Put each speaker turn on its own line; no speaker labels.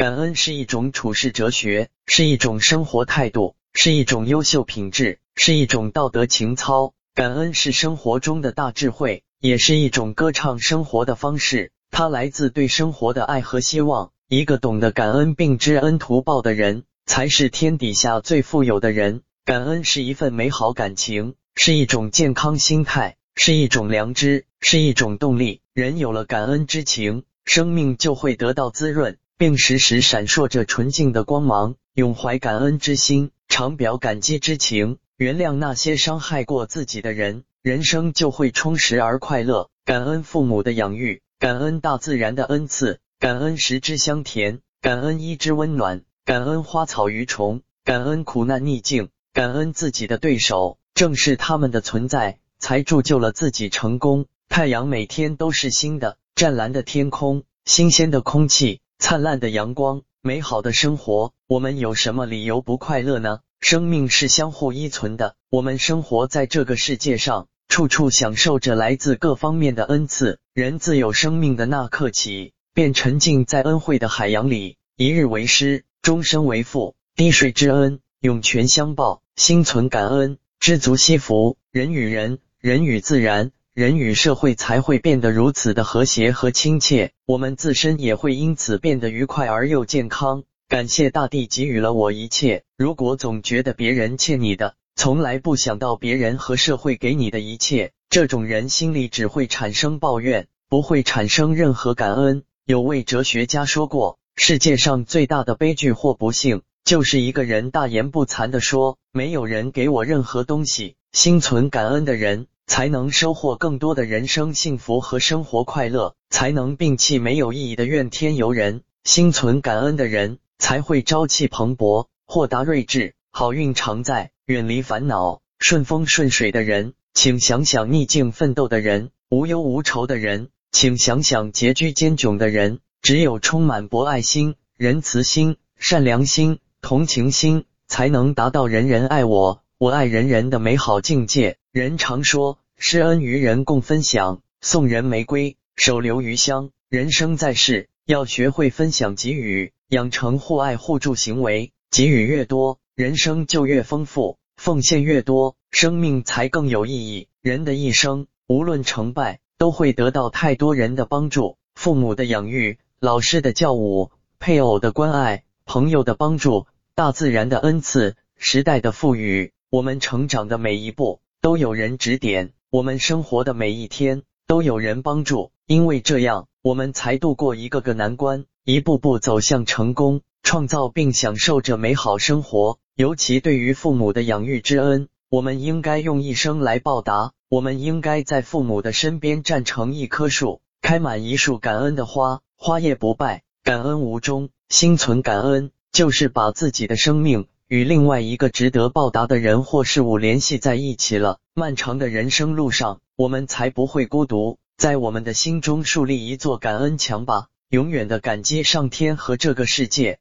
感恩是一种处世哲学，是一种生活态度，是一种优秀品质，是一种道德情操。感恩是生活中的大智慧，也是一种歌唱生活的方式。它来自对生活的爱和希望。一个懂得感恩并知恩图报的人，才是天底下最富有的人。感恩是一份美好感情，是一种健康心态，是一种良知，是一种动力。人有了感恩之情，生命就会得到滋润。并时时闪烁着纯净的光芒，永怀感恩之心，常表感激之情，原谅那些伤害过自己的人，人生就会充实而快乐。感恩父母的养育，感恩大自然的恩赐，感恩食之香甜，感恩衣之温暖，感恩花草鱼虫，感恩苦难逆境，感恩自己的对手。正是他们的存在，才铸就了自己成功。太阳每天都是新的，湛蓝的天空，新鲜的空气。灿烂的阳光，美好的生活，我们有什么理由不快乐呢？生命是相互依存的，我们生活在这个世界上，处处享受着来自各方面的恩赐。人自有生命的那刻起，便沉浸在恩惠的海洋里，一日为师，终身为父，滴水之恩，涌泉相报，心存感恩，知足惜福。人与人，人与自然。人与社会才会变得如此的和谐和亲切，我们自身也会因此变得愉快而又健康。感谢大地给予了我一切。如果总觉得别人欠你的，从来不想到别人和社会给你的一切，这种人心里只会产生抱怨，不会产生任何感恩。有位哲学家说过，世界上最大的悲剧或不幸，就是一个人大言不惭的说，没有人给我任何东西。心存感恩的人。才能收获更多的人生幸福和生活快乐，才能摒弃没有意义的怨天尤人。心存感恩的人才会朝气蓬勃、豁达睿智、好运常在、远离烦恼、顺风顺水的人。请想想逆境奋斗的人、无忧无愁的人，请想想拮据艰窘的人。只有充满博爱心、仁慈心、善良心、同情心，才能达到人人爱我，我爱人人的美好境界。人常说。施恩于人，共分享；送人玫瑰，手留余香。人生在世，要学会分享给予，养成互爱互助行为。给予越多，人生就越丰富；奉献越多，生命才更有意义。人的一生，无论成败，都会得到太多人的帮助：父母的养育，老师的教务，配偶的关爱，朋友的帮助，大自然的恩赐，时代的赋予。我们成长的每一步，都有人指点。我们生活的每一天都有人帮助，因为这样，我们才度过一个个难关，一步步走向成功，创造并享受着美好生活。尤其对于父母的养育之恩，我们应该用一生来报答。我们应该在父母的身边站成一棵树，开满一束感恩的花，花叶不败，感恩无终。心存感恩，就是把自己的生命。与另外一个值得报答的人或事物联系在一起了。漫长的人生路上，我们才不会孤独。在我们的心中树立一座感恩墙吧，永远的感激上天和这个世界。